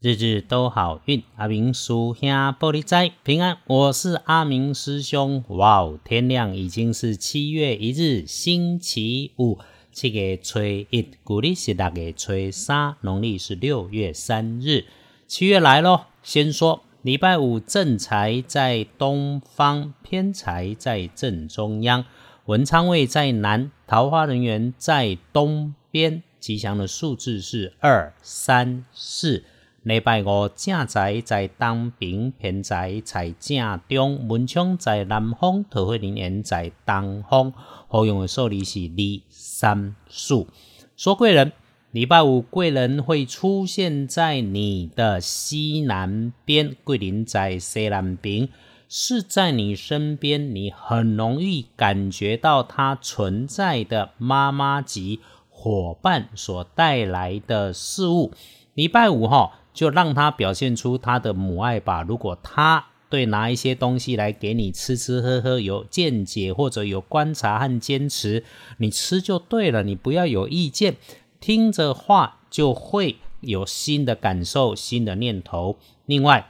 日日都好运，阿明叔兄玻璃斋平安。我是阿明师兄。哇哦，天亮已经是七月一日，星期五。七月初一，古历是六月初三，农历是六月三日。七月来咯，先说礼拜五正财在东方，偏财在正中央，文昌位在南，桃花人员在东边。吉祥的数字是二、三、四。礼拜五正财在东边，偏财在正中，文昌在南方，桃花人缘在东方。好用的数字是二、三、四。说贵人，礼拜五贵人会出现在你的西南边，贵人在西南边，是在你身边，你很容易感觉到它存在的妈妈级伙伴所带来的事物。礼拜五哈。就让他表现出他的母爱吧。如果他对拿一些东西来给你吃吃喝喝有见解或者有观察和坚持，你吃就对了，你不要有意见，听着话就会有新的感受、新的念头。另外，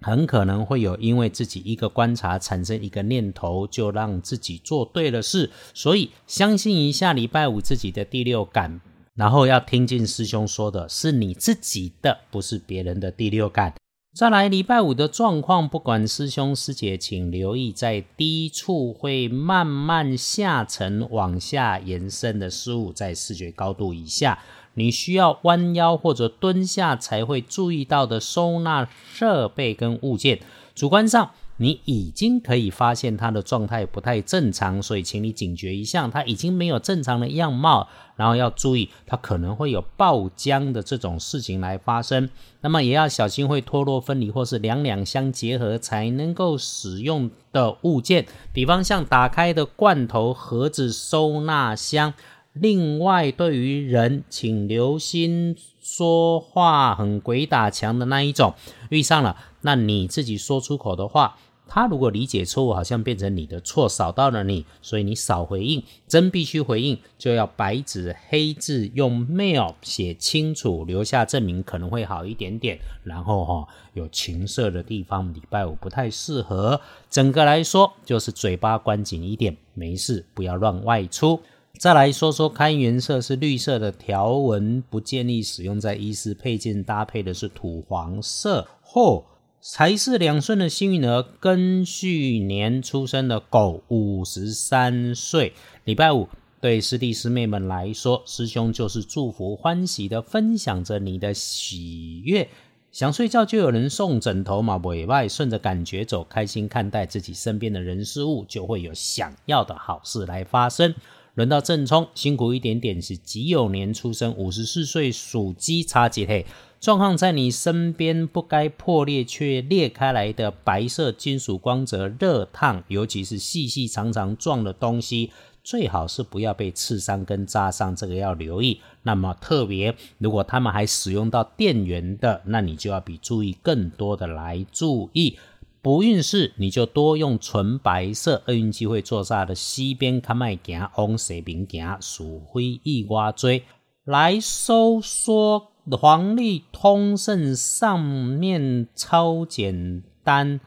很可能会有因为自己一个观察产生一个念头，就让自己做对了事。所以，相信一下礼拜五自己的第六感。然后要听进师兄说的是你自己的，不是别人的第六感。再来礼拜五的状况，不管师兄师姐，请留意在低处会慢慢下沉往下延伸的事物，在视觉高度以下，你需要弯腰或者蹲下才会注意到的收纳设备跟物件，主观上。你已经可以发现它的状态不太正常，所以请你警觉一下，它已经没有正常的样貌，然后要注意它可能会有爆浆的这种事情来发生。那么也要小心会脱落分离或是两两相结合才能够使用的物件，比方像打开的罐头盒子、收纳箱。另外，对于人，请留心说话很鬼打墙的那一种，遇上了，那你自己说出口的话。他如果理解错误，好像变成你的错，扫到了你，所以你少回应。真必须回应，就要白纸黑字用 mail 写清楚，留下证明可能会好一点点。然后哈，有情色的地方，礼拜五不太适合。整个来说，就是嘴巴关紧一点，没事，不要乱外出。再来说说开元色是绿色的条纹，不建议使用在衣饰配件，搭配的是土黄色或。财是两顺的幸运儿，庚戌年出生的狗，五十三岁，礼拜五，对师弟师妹们来说，师兄就是祝福欢喜的分享着你的喜悦。想睡觉就有人送枕头嘛，委外顺着感觉走，开心看待自己身边的人事物，就会有想要的好事来发生。轮到正冲，辛苦一点点是己酉年出生，五十四岁属鸡，差几黑。状况在你身边不该破裂却裂开来的白色金属光泽热烫，尤其是细细长长状的东西，最好是不要被刺伤跟扎伤，这个要留意。那么特别，如果他们还使用到电源的，那你就要比注意更多的来注意。不运势，你就多用纯白色。厄运机会坐煞的西边看麦行，往西边行，鼠灰一挖追来收缩。黄历通胜上面超简单，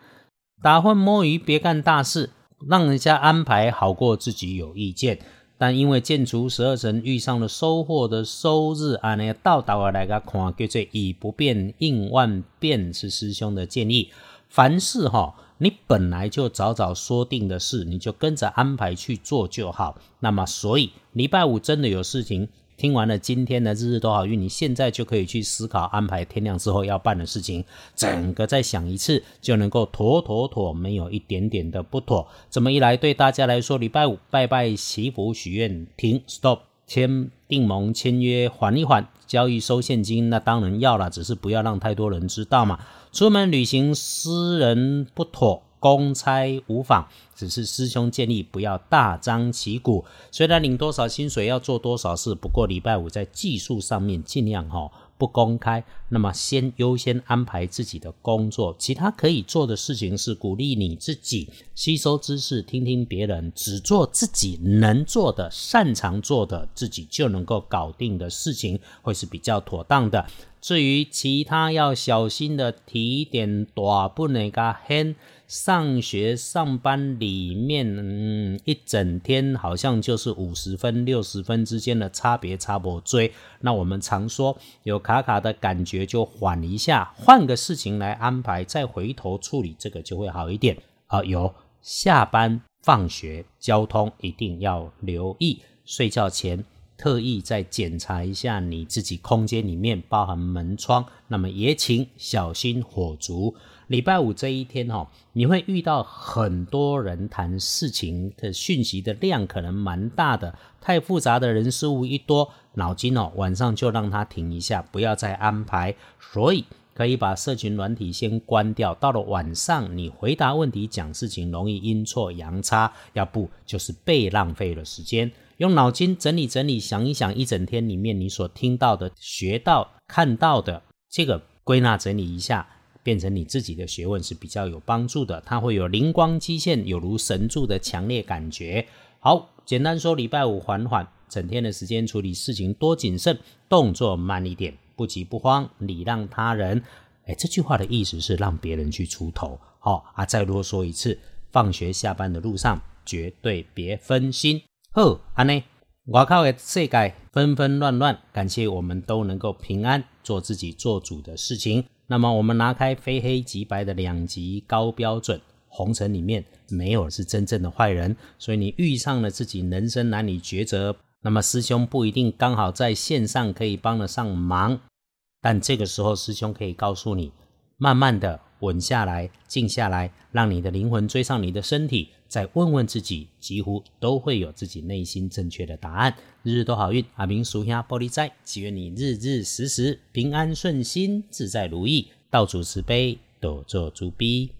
打混摸鱼别干大事，让人家安排好过自己有意见。但因为建除十二神遇上了收获的收日，安尼倒倒来个看，叫做以不变应万变，是师兄的建议。凡事哈，你本来就早早说定的事，你就跟着安排去做就好。那么，所以礼拜五真的有事情。听完了今天的日日都好运，你现在就可以去思考安排天亮之后要办的事情，整个再想一次就能够妥妥妥，没有一点点的不妥。这么一来，对大家来说，礼拜五拜拜祈福许愿停，stop，签订盟签约缓一缓，交易收现金，那当然要了，只是不要让太多人知道嘛。出门旅行私人不妥。公差无妨，只是师兄建议不要大张旗鼓。虽然领多少薪水要做多少事，不过礼拜五在技术上面尽量哈不公开。那么先优先安排自己的工作，其他可以做的事情是鼓励你自己吸收知识，听听别人，只做自己能做的、擅长做的，自己就能够搞定的事情，会是比较妥当的。至于其他要小心的提点，大不那个很。上学上班里面，嗯，一整天好像就是五十分、六十分之间的差别，差不追。那我们常说有卡卡的感觉，就缓一下，换个事情来安排，再回头处理，这个就会好一点啊。有下班、放学、交通一定要留意，睡觉前特意再检查一下你自己空间里面，包含门窗。那么也请小心火烛。礼拜五这一天哈，你会遇到很多人谈事情的讯息的量可能蛮大的，太复杂的人事物一多，脑筋哦晚上就让它停一下，不要再安排。所以可以把社群软体先关掉，到了晚上你回答问题、讲事情容易阴错阳差，要不就是被浪费了时间。用脑筋整理整理，想一想一整天里面你所听到的、学到、看到的，这个归纳整理一下。变成你自己的学问是比较有帮助的，它会有灵光激现，有如神助的强烈感觉。好，简单说，礼拜五缓缓，整天的时间处理事情多谨慎，动作慢一点，不急不慌，礼让他人。哎，这句话的意思是让别人去出头。好啊，再啰嗦一次，放学下班的路上绝对别分心。好，安内，我靠的世界纷纷乱乱，感谢我们都能够平安做自己做主的事情。那么我们拿开非黑即白的两极高标准，红尘里面没有是真正的坏人，所以你遇上了自己人生男女抉择，那么师兄不一定刚好在线上可以帮得上忙，但这个时候师兄可以告诉你，慢慢的稳下来，静下来，让你的灵魂追上你的身体。再问问自己，几乎都会有自己内心正确的答案。日日都好运，阿明叔下玻璃斋，祈愿你日日时时平安顺心，自在如意，道主慈悲，多做诸逼。